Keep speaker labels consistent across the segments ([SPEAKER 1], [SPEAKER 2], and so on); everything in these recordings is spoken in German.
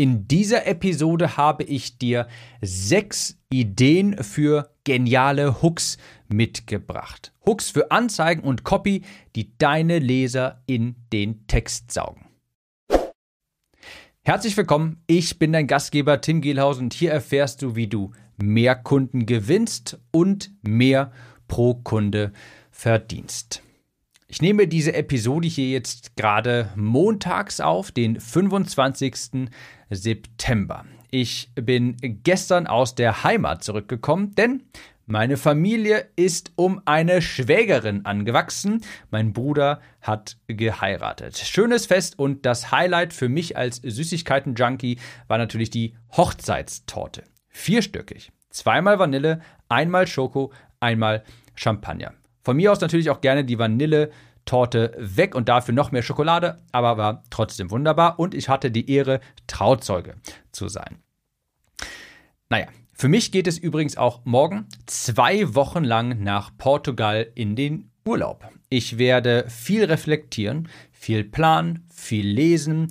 [SPEAKER 1] In dieser Episode habe ich dir sechs Ideen für geniale Hooks mitgebracht. Hooks für Anzeigen und Copy, die deine Leser in den Text saugen. Herzlich willkommen, ich bin dein Gastgeber Tim Gehlhausen und hier erfährst du, wie du mehr Kunden gewinnst und mehr pro Kunde verdienst. Ich nehme diese Episode hier jetzt gerade montags auf, den 25. September. Ich bin gestern aus der Heimat zurückgekommen, denn meine Familie ist um eine Schwägerin angewachsen. Mein Bruder hat geheiratet. Schönes Fest und das Highlight für mich als Süßigkeiten-Junkie war natürlich die Hochzeitstorte. Vierstöckig. Zweimal Vanille, einmal Schoko, einmal Champagner. Von mir aus natürlich auch gerne die Vanille-Torte weg und dafür noch mehr Schokolade, aber war trotzdem wunderbar und ich hatte die Ehre, Trauzeuge zu sein. Naja, für mich geht es übrigens auch morgen zwei Wochen lang nach Portugal in den Urlaub. Ich werde viel reflektieren, viel planen, viel lesen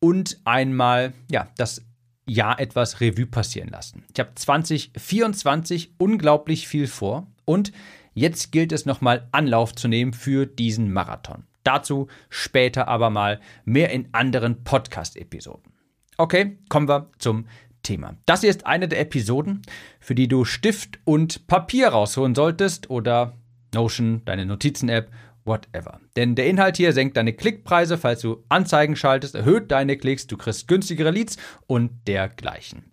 [SPEAKER 1] und einmal ja, das Jahr etwas Revue passieren lassen. Ich habe 2024 unglaublich viel vor und Jetzt gilt es nochmal Anlauf zu nehmen für diesen Marathon. Dazu später aber mal mehr in anderen Podcast-Episoden. Okay, kommen wir zum Thema. Das hier ist eine der Episoden, für die du Stift und Papier rausholen solltest oder Notion, deine Notizen-App, whatever. Denn der Inhalt hier senkt deine Klickpreise, falls du Anzeigen schaltest, erhöht deine Klicks, du kriegst günstigere Leads und dergleichen.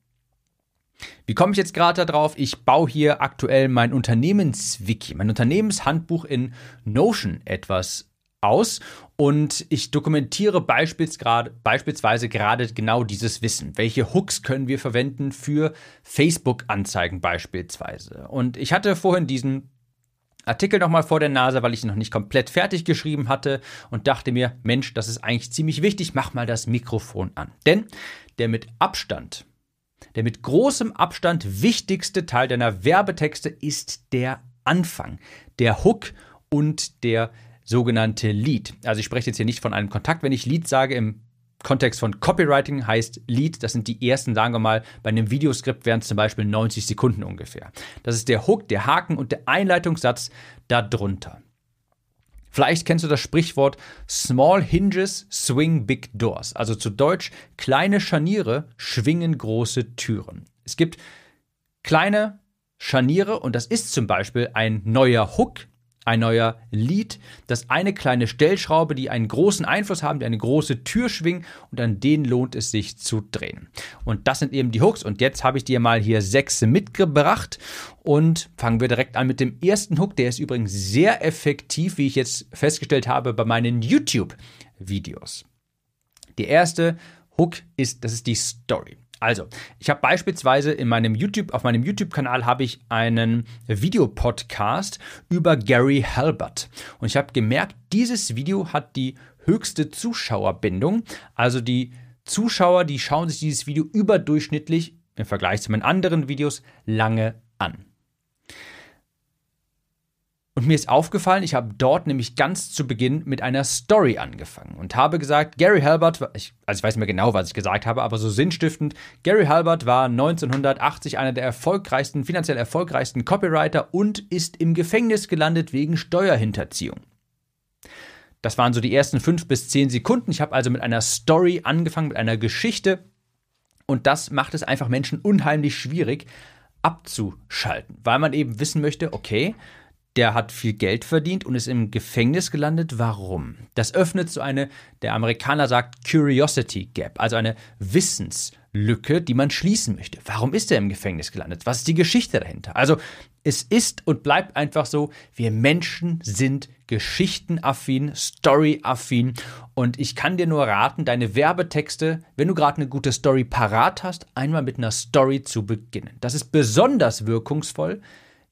[SPEAKER 1] Wie komme ich jetzt gerade darauf? Ich baue hier aktuell mein Unternehmenswiki, mein Unternehmenshandbuch in Notion etwas aus und ich dokumentiere beispielsweise gerade genau dieses Wissen. Welche Hooks können wir verwenden für Facebook-Anzeigen beispielsweise? Und ich hatte vorhin diesen Artikel nochmal vor der Nase, weil ich ihn noch nicht komplett fertig geschrieben hatte und dachte mir, Mensch, das ist eigentlich ziemlich wichtig, mach mal das Mikrofon an. Denn der mit Abstand der mit großem Abstand wichtigste Teil deiner Werbetexte ist der Anfang, der Hook und der sogenannte Lead. Also ich spreche jetzt hier nicht von einem Kontakt, wenn ich Lead sage im Kontext von Copywriting heißt Lead, das sind die ersten, sagen wir mal, bei einem Videoskript wären es zum Beispiel 90 Sekunden ungefähr. Das ist der Hook, der Haken und der Einleitungssatz darunter. Vielleicht kennst du das Sprichwort Small Hinges swing big doors. Also zu Deutsch, kleine Scharniere schwingen große Türen. Es gibt kleine Scharniere und das ist zum Beispiel ein neuer Hook, ein neuer Lied, das eine kleine Stellschraube, die einen großen Einfluss haben, die eine große Tür schwingen und an denen lohnt es sich zu drehen. Und das sind eben die Hooks und jetzt habe ich dir mal hier sechs mitgebracht und fangen wir direkt an mit dem ersten Hook, der ist übrigens sehr effektiv, wie ich jetzt festgestellt habe bei meinen YouTube-Videos. Der erste Hook ist, das ist die Story. Also, ich habe beispielsweise in meinem YouTube, auf meinem YouTube-Kanal habe ich einen Videopodcast über Gary Halbert. Und ich habe gemerkt, dieses Video hat die höchste Zuschauerbindung. Also die Zuschauer, die schauen sich dieses Video überdurchschnittlich im Vergleich zu meinen anderen Videos lange an. Und mir ist aufgefallen, ich habe dort nämlich ganz zu Beginn mit einer Story angefangen und habe gesagt, Gary Halbert, ich, also ich weiß nicht mehr genau, was ich gesagt habe, aber so sinnstiftend, Gary Halbert war 1980 einer der erfolgreichsten, finanziell erfolgreichsten Copywriter und ist im Gefängnis gelandet wegen Steuerhinterziehung. Das waren so die ersten fünf bis zehn Sekunden. Ich habe also mit einer Story angefangen, mit einer Geschichte. Und das macht es einfach Menschen unheimlich schwierig abzuschalten, weil man eben wissen möchte, okay, der hat viel Geld verdient und ist im Gefängnis gelandet. Warum? Das öffnet so eine, der Amerikaner sagt, Curiosity Gap, also eine Wissenslücke, die man schließen möchte. Warum ist er im Gefängnis gelandet? Was ist die Geschichte dahinter? Also es ist und bleibt einfach so, wir Menschen sind geschichtenaffin, storyaffin und ich kann dir nur raten, deine Werbetexte, wenn du gerade eine gute Story parat hast, einmal mit einer Story zu beginnen. Das ist besonders wirkungsvoll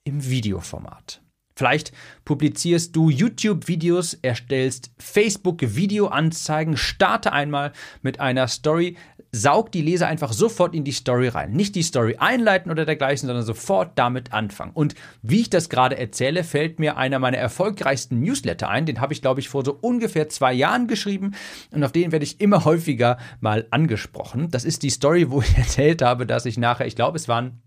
[SPEAKER 1] im Videoformat. Vielleicht publizierst du YouTube-Videos, erstellst Facebook-Videoanzeigen, starte einmal mit einer Story, saugt die Leser einfach sofort in die Story rein. Nicht die Story einleiten oder dergleichen, sondern sofort damit anfangen. Und wie ich das gerade erzähle, fällt mir einer meiner erfolgreichsten Newsletter ein. Den habe ich, glaube ich, vor so ungefähr zwei Jahren geschrieben und auf den werde ich immer häufiger mal angesprochen. Das ist die Story, wo ich erzählt habe, dass ich nachher, ich glaube, es waren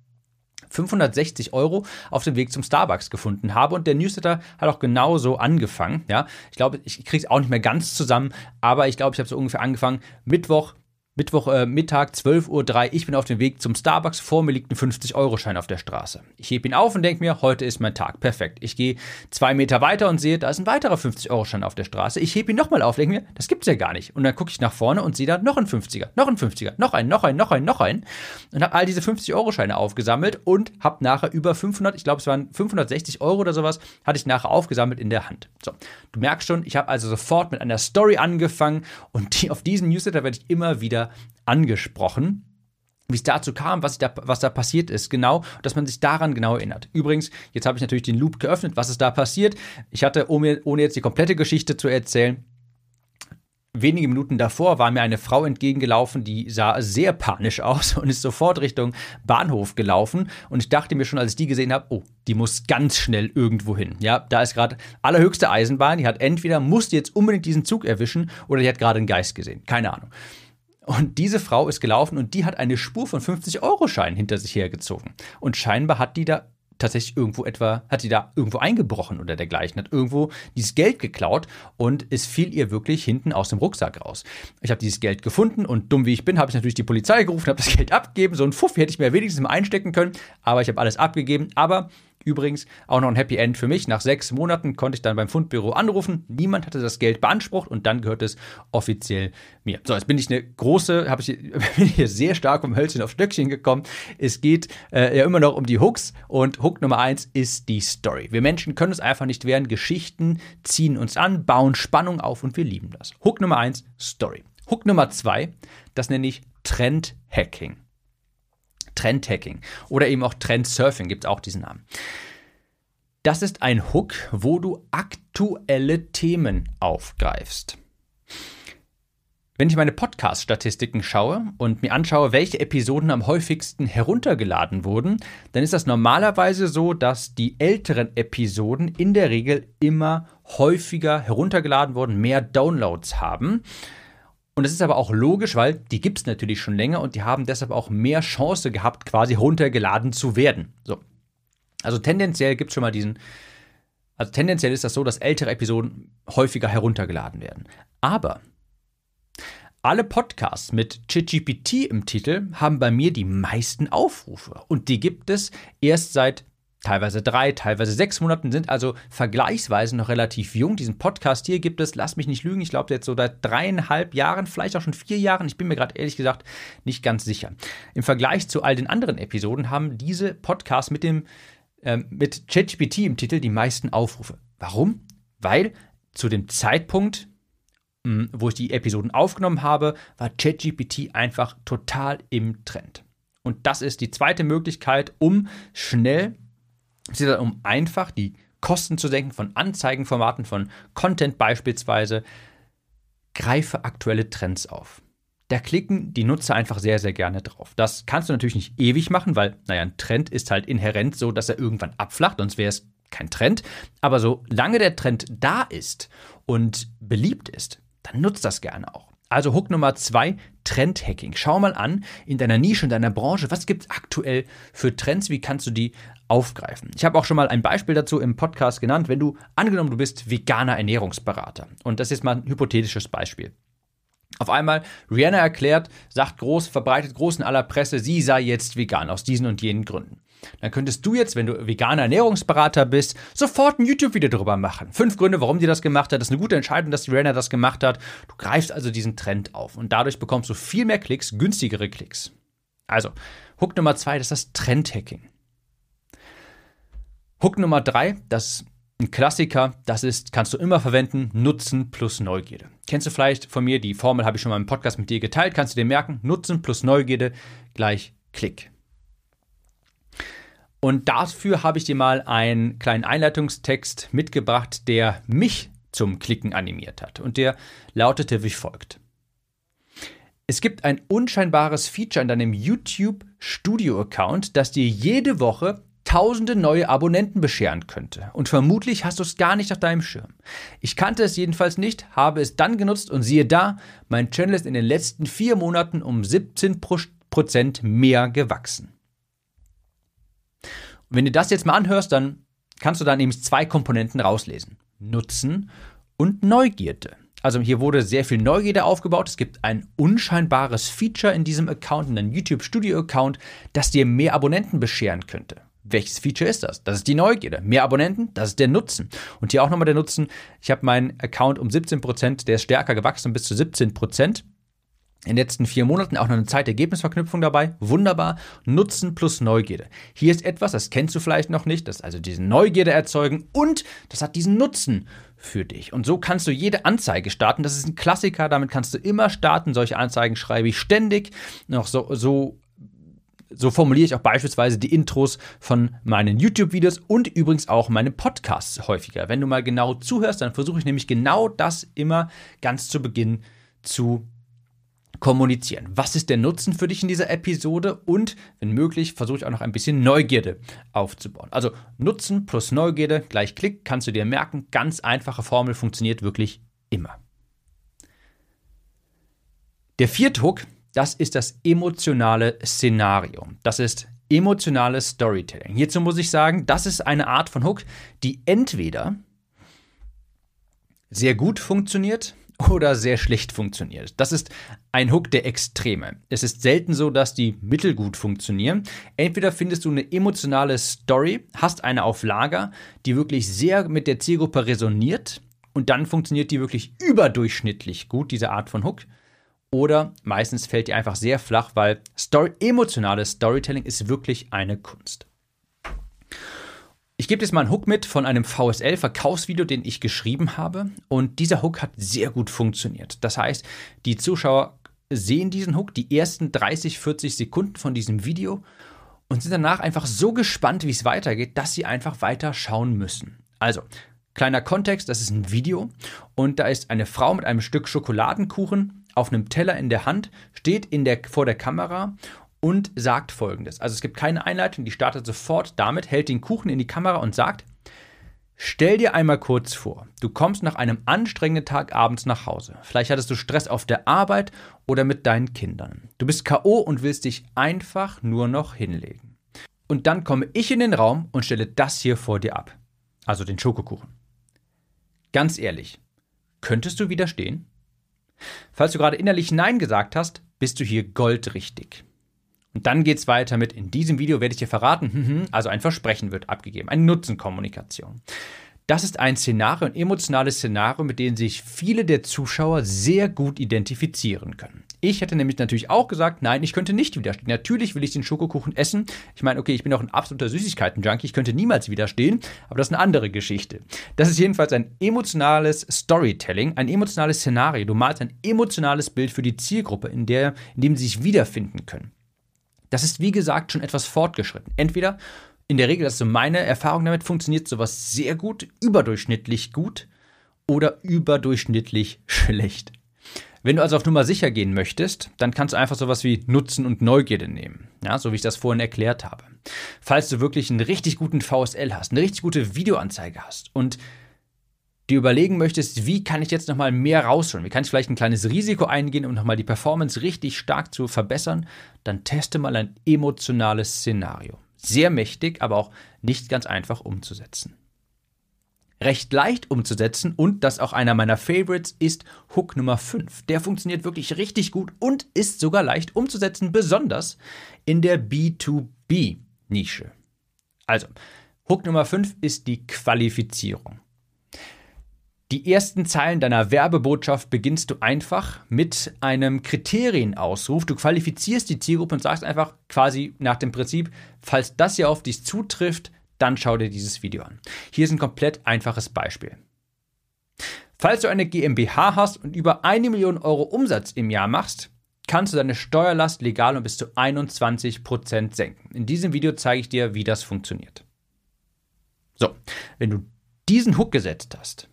[SPEAKER 1] 560 Euro auf dem Weg zum Starbucks gefunden habe. Und der Newsletter hat auch genauso angefangen. Ja, ich glaube, ich kriege es auch nicht mehr ganz zusammen, aber ich glaube, ich habe so ungefähr angefangen. Mittwoch Mittwoch äh, Mittag, 12.03 Uhr, ich bin auf dem Weg zum Starbucks, vor mir liegt ein 50-Euro-Schein auf der Straße. Ich hebe ihn auf und denke mir, heute ist mein Tag, perfekt. Ich gehe zwei Meter weiter und sehe, da ist ein weiterer 50-Euro-Schein auf der Straße. Ich hebe ihn nochmal auf, denke mir, das gibt's ja gar nicht. Und dann gucke ich nach vorne und sehe da noch ein 50er, noch ein 50er, noch ein, noch ein, noch ein, noch ein. Und habe all diese 50-Euro-Scheine aufgesammelt und habe nachher über 500, ich glaube es waren 560 Euro oder sowas, hatte ich nachher aufgesammelt in der Hand. So, du merkst schon, ich habe also sofort mit einer Story angefangen und die, auf diesen Newsletter werde ich immer wieder angesprochen wie es dazu kam, was da, was da passiert ist, genau, dass man sich daran genau erinnert. Übrigens, jetzt habe ich natürlich den Loop geöffnet, was ist da passiert. Ich hatte, ohne, ohne jetzt die komplette Geschichte zu erzählen, wenige Minuten davor war mir eine Frau entgegengelaufen, die sah sehr panisch aus und ist sofort Richtung Bahnhof gelaufen. Und ich dachte mir schon, als ich die gesehen habe, oh, die muss ganz schnell irgendwo hin. Ja, da ist gerade allerhöchste Eisenbahn. Die hat entweder, musste jetzt unbedingt diesen Zug erwischen oder die hat gerade einen Geist gesehen. Keine Ahnung. Und diese Frau ist gelaufen und die hat eine Spur von 50-Euro-Scheinen hinter sich hergezogen. Und scheinbar hat die da tatsächlich irgendwo etwa, hat die da irgendwo eingebrochen oder dergleichen, hat irgendwo dieses Geld geklaut und es fiel ihr wirklich hinten aus dem Rucksack raus. Ich habe dieses Geld gefunden und dumm wie ich bin, habe ich natürlich die Polizei gerufen, habe das Geld abgegeben. So ein Fuffi hätte ich mir wenigstens mal einstecken können, aber ich habe alles abgegeben. Aber Übrigens auch noch ein Happy End für mich. Nach sechs Monaten konnte ich dann beim Fundbüro anrufen. Niemand hatte das Geld beansprucht und dann gehört es offiziell mir. So, jetzt bin ich eine große, habe ich bin hier sehr stark vom Hölzchen auf Stöckchen gekommen. Es geht äh, ja immer noch um die Hooks und Hook Nummer eins ist die Story. Wir Menschen können es einfach nicht wehren. Geschichten ziehen uns an, bauen Spannung auf und wir lieben das. Hook Nummer eins Story. Hook Nummer zwei, das nenne ich Trend Hacking. Trendhacking oder eben auch Trendsurfing gibt es auch diesen Namen. Das ist ein Hook, wo du aktuelle Themen aufgreifst. Wenn ich meine Podcast-Statistiken schaue und mir anschaue, welche Episoden am häufigsten heruntergeladen wurden, dann ist das normalerweise so, dass die älteren Episoden in der Regel immer häufiger heruntergeladen wurden, mehr Downloads haben. Und das ist aber auch logisch, weil die gibt es natürlich schon länger und die haben deshalb auch mehr Chance gehabt, quasi runtergeladen zu werden. So. Also tendenziell gibt es schon mal diesen. Also tendenziell ist das so, dass ältere Episoden häufiger heruntergeladen werden. Aber alle Podcasts mit ChatGPT im Titel haben bei mir die meisten Aufrufe. Und die gibt es erst seit teilweise drei, teilweise sechs Monaten, sind also vergleichsweise noch relativ jung. Diesen Podcast hier gibt es, lass mich nicht lügen, ich glaube jetzt so seit dreieinhalb Jahren, vielleicht auch schon vier Jahren, ich bin mir gerade ehrlich gesagt nicht ganz sicher. Im Vergleich zu all den anderen Episoden haben diese Podcasts mit dem äh, mit ChatGPT im Titel die meisten Aufrufe. Warum? Weil zu dem Zeitpunkt, hm, wo ich die Episoden aufgenommen habe, war ChatGPT einfach total im Trend. Und das ist die zweite Möglichkeit, um schnell es geht darum, einfach die Kosten zu senken von Anzeigenformaten, von Content beispielsweise. Greife aktuelle Trends auf. Da klicken die Nutzer einfach sehr, sehr gerne drauf. Das kannst du natürlich nicht ewig machen, weil, naja, ein Trend ist halt inhärent so, dass er irgendwann abflacht, sonst wäre es kein Trend. Aber solange der Trend da ist und beliebt ist, dann nutzt das gerne auch. Also Hook Nummer zwei, Trendhacking. Schau mal an in deiner Nische, in deiner Branche, was gibt es aktuell für Trends, wie kannst du die aufgreifen. Ich habe auch schon mal ein Beispiel dazu im Podcast genannt, wenn du angenommen, du bist veganer Ernährungsberater. Und das ist mal ein hypothetisches Beispiel. Auf einmal, Rihanna erklärt, sagt groß, verbreitet groß in aller Presse, sie sei jetzt vegan, aus diesen und jenen Gründen. Dann könntest du jetzt, wenn du veganer Ernährungsberater bist, sofort ein YouTube-Video darüber machen. Fünf Gründe, warum die das gemacht hat. Das ist eine gute Entscheidung, dass die Rihanna das gemacht hat. Du greifst also diesen Trend auf und dadurch bekommst du viel mehr Klicks, günstigere Klicks. Also, Hook Nummer zwei, das ist das Trendhacking. Hook Nummer drei, das ist ein Klassiker, das ist, kannst du immer verwenden, Nutzen plus Neugierde. Kennst du vielleicht von mir, die Formel habe ich schon mal im Podcast mit dir geteilt, kannst du dir merken, Nutzen plus Neugierde gleich Klick. Und dafür habe ich dir mal einen kleinen Einleitungstext mitgebracht, der mich zum Klicken animiert hat. Und der lautete wie folgt. Es gibt ein unscheinbares Feature in deinem YouTube Studio Account, das dir jede Woche tausende neue Abonnenten bescheren könnte. Und vermutlich hast du es gar nicht auf deinem Schirm. Ich kannte es jedenfalls nicht, habe es dann genutzt und siehe da, mein Channel ist in den letzten vier Monaten um 17% mehr gewachsen. Wenn du das jetzt mal anhörst, dann kannst du da nämlich zwei Komponenten rauslesen. Nutzen und Neugierde. Also hier wurde sehr viel Neugierde aufgebaut. Es gibt ein unscheinbares Feature in diesem Account, in deinem YouTube Studio Account, das dir mehr Abonnenten bescheren könnte. Welches Feature ist das? Das ist die Neugierde. Mehr Abonnenten, das ist der Nutzen. Und hier auch nochmal der Nutzen. Ich habe meinen Account um 17%, der ist stärker gewachsen, bis zu 17% in den letzten vier Monaten auch noch eine Zeitergebnisverknüpfung dabei. Wunderbar. Nutzen plus Neugierde. Hier ist etwas, das kennst du vielleicht noch nicht, das also diese Neugierde erzeugen und das hat diesen Nutzen für dich. Und so kannst du jede Anzeige starten. Das ist ein Klassiker, damit kannst du immer starten. Solche Anzeigen schreibe ich ständig. Noch so, so so formuliere ich auch beispielsweise die Intros von meinen YouTube-Videos und übrigens auch meine Podcasts häufiger. Wenn du mal genau zuhörst, dann versuche ich nämlich genau das immer ganz zu Beginn zu kommunizieren. Was ist der Nutzen für dich in dieser Episode? Und wenn möglich, versuche ich auch noch ein bisschen Neugierde aufzubauen. Also Nutzen plus Neugierde gleich Klick, kannst du dir merken. Ganz einfache Formel funktioniert wirklich immer. Der vierte Hook, das ist das emotionale Szenario. Das ist emotionales Storytelling. Hierzu muss ich sagen, das ist eine Art von Hook, die entweder sehr gut funktioniert oder sehr schlecht funktioniert. Das ist ein Hook der Extreme. Es ist selten so, dass die mittelgut funktionieren. Entweder findest du eine emotionale Story, hast eine auf Lager, die wirklich sehr mit der Zielgruppe resoniert und dann funktioniert die wirklich überdurchschnittlich gut, diese Art von Hook. Oder meistens fällt die einfach sehr flach, weil Story, emotionales Storytelling ist wirklich eine Kunst. Ich gebe jetzt mal einen Hook mit von einem VSL-Verkaufsvideo, den ich geschrieben habe. Und dieser Hook hat sehr gut funktioniert. Das heißt, die Zuschauer sehen diesen Hook, die ersten 30, 40 Sekunden von diesem Video und sind danach einfach so gespannt, wie es weitergeht, dass sie einfach weiter schauen müssen. Also, kleiner Kontext, das ist ein Video und da ist eine Frau mit einem Stück Schokoladenkuchen auf einem Teller in der Hand, steht in der, vor der Kamera und sagt folgendes. Also es gibt keine Einleitung, die startet sofort damit, hält den Kuchen in die Kamera und sagt, Stell dir einmal kurz vor, du kommst nach einem anstrengenden Tag abends nach Hause. Vielleicht hattest du Stress auf der Arbeit oder mit deinen Kindern. Du bist KO und willst dich einfach nur noch hinlegen. Und dann komme ich in den Raum und stelle das hier vor dir ab. Also den Schokokuchen. Ganz ehrlich, könntest du widerstehen? Falls du gerade innerlich Nein gesagt hast, bist du hier goldrichtig. Und dann geht es weiter mit, in diesem Video werde ich dir verraten, hm, hm, also ein Versprechen wird abgegeben, eine Nutzenkommunikation. Das ist ein Szenario, ein emotionales Szenario, mit dem sich viele der Zuschauer sehr gut identifizieren können. Ich hätte nämlich natürlich auch gesagt, nein, ich könnte nicht widerstehen. Natürlich will ich den Schokokuchen essen. Ich meine, okay, ich bin auch ein absoluter Süßigkeiten-Junkie, ich könnte niemals widerstehen, aber das ist eine andere Geschichte. Das ist jedenfalls ein emotionales Storytelling, ein emotionales Szenario. Du malst ein emotionales Bild für die Zielgruppe, in, der, in dem sie sich wiederfinden können. Das ist wie gesagt schon etwas fortgeschritten. Entweder in der Regel, das ist so meine Erfahrung damit, funktioniert sowas sehr gut, überdurchschnittlich gut oder überdurchschnittlich schlecht. Wenn du also auf Nummer sicher gehen möchtest, dann kannst du einfach sowas wie Nutzen und Neugierde nehmen, ja, so wie ich das vorhin erklärt habe. Falls du wirklich einen richtig guten VSL hast, eine richtig gute Videoanzeige hast und dir überlegen möchtest, wie kann ich jetzt nochmal mehr rausholen, wie kann ich vielleicht ein kleines Risiko eingehen, um nochmal die Performance richtig stark zu verbessern, dann teste mal ein emotionales Szenario. Sehr mächtig, aber auch nicht ganz einfach umzusetzen. Recht leicht umzusetzen und das auch einer meiner Favorites ist Hook Nummer 5. Der funktioniert wirklich richtig gut und ist sogar leicht umzusetzen, besonders in der B2B-Nische. Also, Hook Nummer 5 ist die Qualifizierung. Die ersten Zeilen deiner Werbebotschaft beginnst du einfach mit einem Kriterienausruf. Du qualifizierst die Zielgruppe und sagst einfach quasi nach dem Prinzip, falls das hier auf dich zutrifft, dann schau dir dieses Video an. Hier ist ein komplett einfaches Beispiel. Falls du eine GmbH hast und über eine Million Euro Umsatz im Jahr machst, kannst du deine Steuerlast legal um bis zu 21% senken. In diesem Video zeige ich dir, wie das funktioniert. So, wenn du diesen Hook gesetzt hast,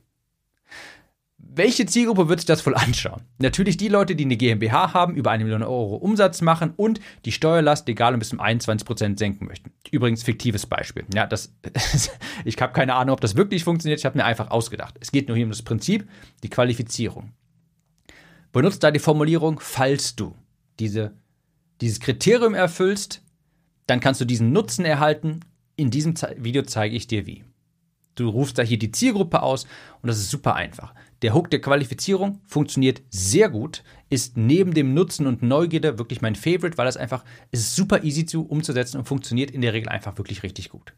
[SPEAKER 1] welche Zielgruppe wird sich das wohl anschauen? Natürlich die Leute, die eine GmbH haben, über eine Million Euro Umsatz machen und die Steuerlast legal um bis zum 21% senken möchten. Übrigens fiktives Beispiel. Ja, das, ich habe keine Ahnung, ob das wirklich funktioniert. Ich habe mir einfach ausgedacht. Es geht nur hier um das Prinzip, die Qualifizierung. Benutzt da die Formulierung, falls du diese, dieses Kriterium erfüllst, dann kannst du diesen Nutzen erhalten. In diesem Video zeige ich dir wie. Du rufst da hier die Zielgruppe aus und das ist super einfach. Der Hook der Qualifizierung funktioniert sehr gut, ist neben dem Nutzen und Neugierde wirklich mein Favorite, weil das einfach ist super easy zu umzusetzen und funktioniert in der Regel einfach wirklich richtig gut.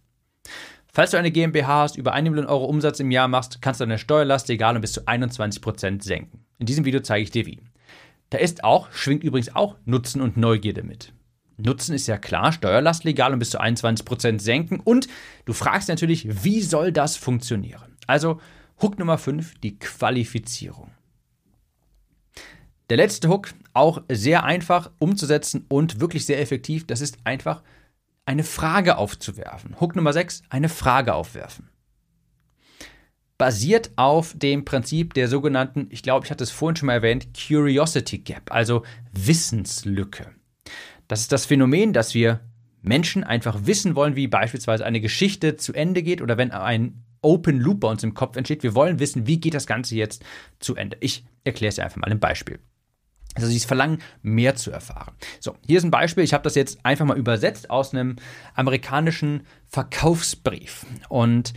[SPEAKER 1] Falls du eine GmbH hast, über 1 Million Euro Umsatz im Jahr machst, kannst du deine Steuerlast egal um bis zu 21% senken. In diesem Video zeige ich dir wie. Da ist auch, schwingt übrigens auch Nutzen und Neugierde mit. Nutzen ist ja klar, Steuerlast legal und bis zu 21% senken. Und du fragst natürlich, wie soll das funktionieren? Also Hook Nummer 5, die Qualifizierung. Der letzte Hook, auch sehr einfach umzusetzen und wirklich sehr effektiv, das ist einfach eine Frage aufzuwerfen. Hook Nummer 6, eine Frage aufwerfen. Basiert auf dem Prinzip der sogenannten, ich glaube, ich hatte es vorhin schon mal erwähnt, Curiosity Gap, also Wissenslücke. Das ist das Phänomen, dass wir Menschen einfach wissen wollen, wie beispielsweise eine Geschichte zu Ende geht oder wenn ein Open Loop bei uns im Kopf entsteht. Wir wollen wissen, wie geht das Ganze jetzt zu Ende. Ich erkläre es einfach mal im Beispiel. Also dieses Verlangen, mehr zu erfahren. So, hier ist ein Beispiel. Ich habe das jetzt einfach mal übersetzt aus einem amerikanischen Verkaufsbrief. Und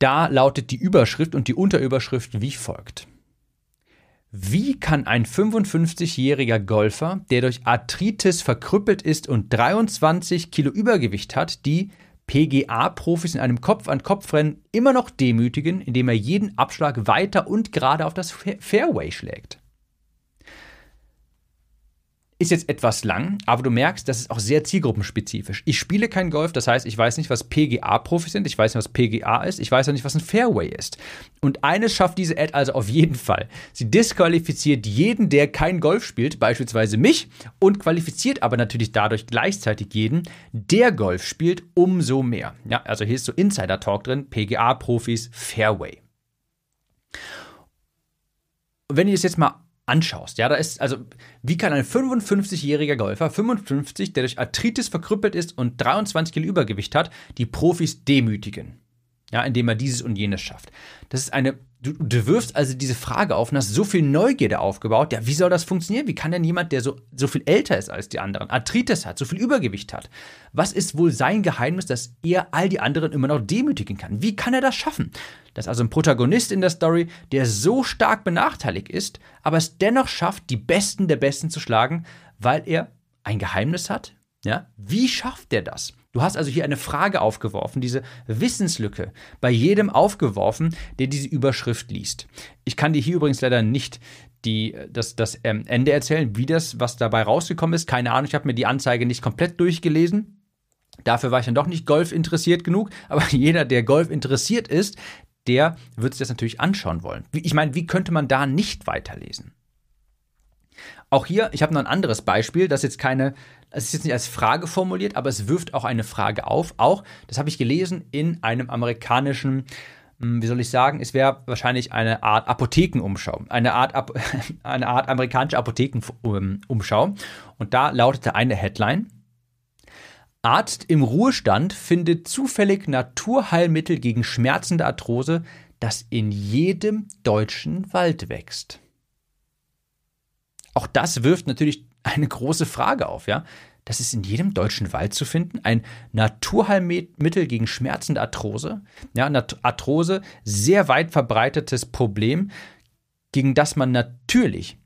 [SPEAKER 1] da lautet die Überschrift und die Unterüberschrift wie folgt. Wie kann ein 55-jähriger Golfer, der durch Arthritis verkrüppelt ist und 23 Kilo Übergewicht hat, die PGA-Profis in einem Kopf-an-Kopf-Rennen immer noch demütigen, indem er jeden Abschlag weiter und gerade auf das Fairway schlägt? Ist jetzt etwas lang, aber du merkst, das ist auch sehr zielgruppenspezifisch. Ich spiele kein Golf, das heißt, ich weiß nicht, was PGA-Profis sind, ich weiß nicht, was PGA ist, ich weiß auch nicht, was ein Fairway ist. Und eines schafft diese Ad also auf jeden Fall. Sie disqualifiziert jeden, der kein Golf spielt, beispielsweise mich, und qualifiziert aber natürlich dadurch gleichzeitig jeden, der Golf spielt, umso mehr. Ja, also hier ist so Insider-Talk drin, PGA-Profis, Fairway. wenn ihr es jetzt mal anschaust. Ja, da ist, also, wie kann ein 55-jähriger Golfer, 55, der durch Arthritis verkrüppelt ist und 23 Kilo Übergewicht hat, die Profis demütigen? Ja, indem er dieses und jenes schafft. Das ist eine, du, du wirfst also diese Frage auf und hast so viel Neugierde aufgebaut. Ja, wie soll das funktionieren? Wie kann denn jemand, der so, so viel älter ist als die anderen, Arthritis hat, so viel Übergewicht hat? Was ist wohl sein Geheimnis, dass er all die anderen immer noch demütigen kann? Wie kann er das schaffen? Das ist also ein Protagonist in der Story, der so stark benachteiligt ist, aber es dennoch schafft, die Besten der Besten zu schlagen, weil er ein Geheimnis hat? Ja? Wie schafft er das? Du hast also hier eine Frage aufgeworfen, diese Wissenslücke bei jedem aufgeworfen, der diese Überschrift liest. Ich kann dir hier übrigens leider nicht die, das, das ähm, Ende erzählen, wie das, was dabei rausgekommen ist. Keine Ahnung, ich habe mir die Anzeige nicht komplett durchgelesen. Dafür war ich dann doch nicht Golf interessiert genug, aber jeder, der Golf interessiert ist, der wird sich das natürlich anschauen wollen. Ich meine, wie könnte man da nicht weiterlesen? Auch hier, ich habe noch ein anderes Beispiel, das jetzt keine, es ist jetzt nicht als Frage formuliert, aber es wirft auch eine Frage auf. Auch, das habe ich gelesen in einem amerikanischen, hm, wie soll ich sagen, es wäre wahrscheinlich eine Art Apothekenumschau, eine Art, eine Art amerikanische Apothekenumschau. Und da lautete eine Headline. Arzt im Ruhestand findet zufällig Naturheilmittel gegen schmerzende Arthrose, das in jedem deutschen Wald wächst. Auch das wirft natürlich eine große Frage auf, ja. Das ist in jedem deutschen Wald zu finden. Ein Naturheilmittel gegen schmerzende Arthrose. Ja, Arthrose, sehr weit verbreitetes Problem, gegen das man natürlich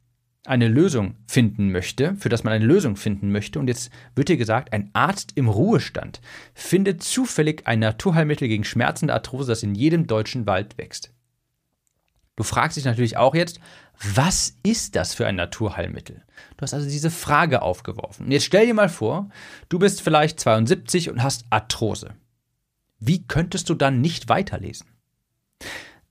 [SPEAKER 1] eine Lösung finden möchte, für das man eine Lösung finden möchte. Und jetzt wird hier gesagt, ein Arzt im Ruhestand findet zufällig ein Naturheilmittel gegen schmerzende Arthrose, das in jedem deutschen Wald wächst. Du fragst dich natürlich auch jetzt, was ist das für ein Naturheilmittel? Du hast also diese Frage aufgeworfen. Und jetzt stell dir mal vor, du bist vielleicht 72 und hast Arthrose. Wie könntest du dann nicht weiterlesen?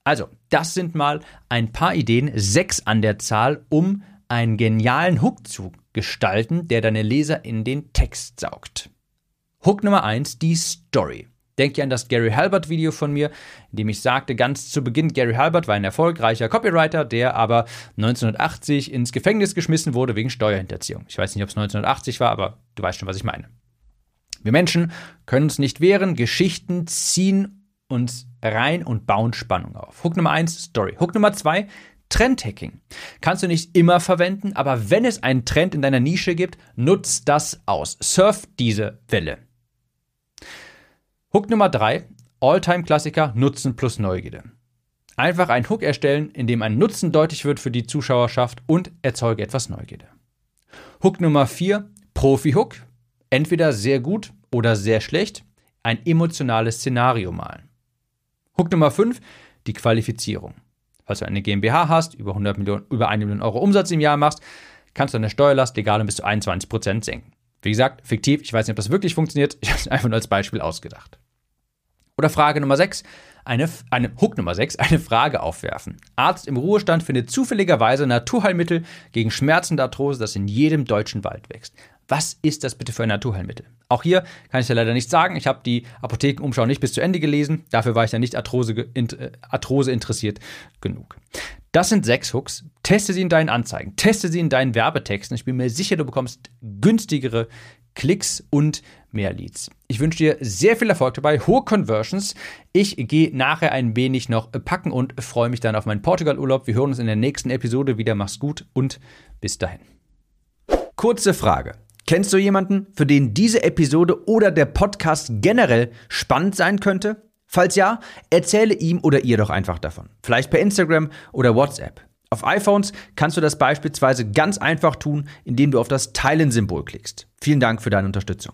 [SPEAKER 1] Also, das sind mal ein paar Ideen, sechs an der Zahl, um einen genialen Hook zu gestalten, der deine Leser in den Text saugt. Hook Nummer eins: die Story. Denke an das Gary Halbert Video von mir, in dem ich sagte ganz zu Beginn, Gary Halbert war ein erfolgreicher Copywriter, der aber 1980 ins Gefängnis geschmissen wurde wegen Steuerhinterziehung. Ich weiß nicht, ob es 1980 war, aber du weißt schon, was ich meine. Wir Menschen können uns nicht wehren, Geschichten ziehen uns rein und bauen Spannung auf. Hook Nummer 1, Story. Hook Nummer 2, Trendhacking. Kannst du nicht immer verwenden, aber wenn es einen Trend in deiner Nische gibt, nutz das aus. Surf diese Welle. Hook Nummer 3, Alltime-Klassiker Nutzen plus Neugierde. Einfach einen Hook erstellen, in dem ein Nutzen deutlich wird für die Zuschauerschaft und erzeuge etwas Neugierde. Hook Nummer 4, Profi-Hook. Entweder sehr gut oder sehr schlecht. Ein emotionales Szenario malen. Hook Nummer 5, die Qualifizierung. Falls du eine GmbH hast, über, 100 Millionen, über 1 Million Euro Umsatz im Jahr machst, kannst du deine Steuerlast legal um bis zu 21% senken. Wie gesagt, fiktiv, ich weiß nicht, ob das wirklich funktioniert, ich habe es einfach nur als Beispiel ausgedacht. Oder Frage Nummer 6, eine, eine Hook Nummer 6, eine Frage aufwerfen. Arzt im Ruhestand findet zufälligerweise Naturheilmittel gegen Schmerzen und Arthrose, das in jedem deutschen Wald wächst. Was ist das bitte für ein Naturheilmittel? Auch hier kann ich ja leider nicht sagen. Ich habe die Apothekenumschau nicht bis zu Ende gelesen. Dafür war ich ja nicht Arthrose, äh, Arthrose interessiert genug. Das sind sechs Hooks. Teste sie in deinen Anzeigen, teste sie in deinen Werbetexten. Ich bin mir sicher, du bekommst günstigere Klicks und mehr Leads. Ich wünsche dir sehr viel Erfolg dabei, hohe Conversions. Ich gehe nachher ein wenig noch packen und freue mich dann auf meinen Portugal-Urlaub. Wir hören uns in der nächsten Episode wieder. Mach's gut und bis dahin. Kurze Frage. Kennst du jemanden, für den diese Episode oder der Podcast generell spannend sein könnte? Falls ja, erzähle ihm oder ihr doch einfach davon. Vielleicht per Instagram oder WhatsApp. Auf iPhones kannst du das beispielsweise ganz einfach tun, indem du auf das Teilen-Symbol klickst. Vielen Dank für deine Unterstützung.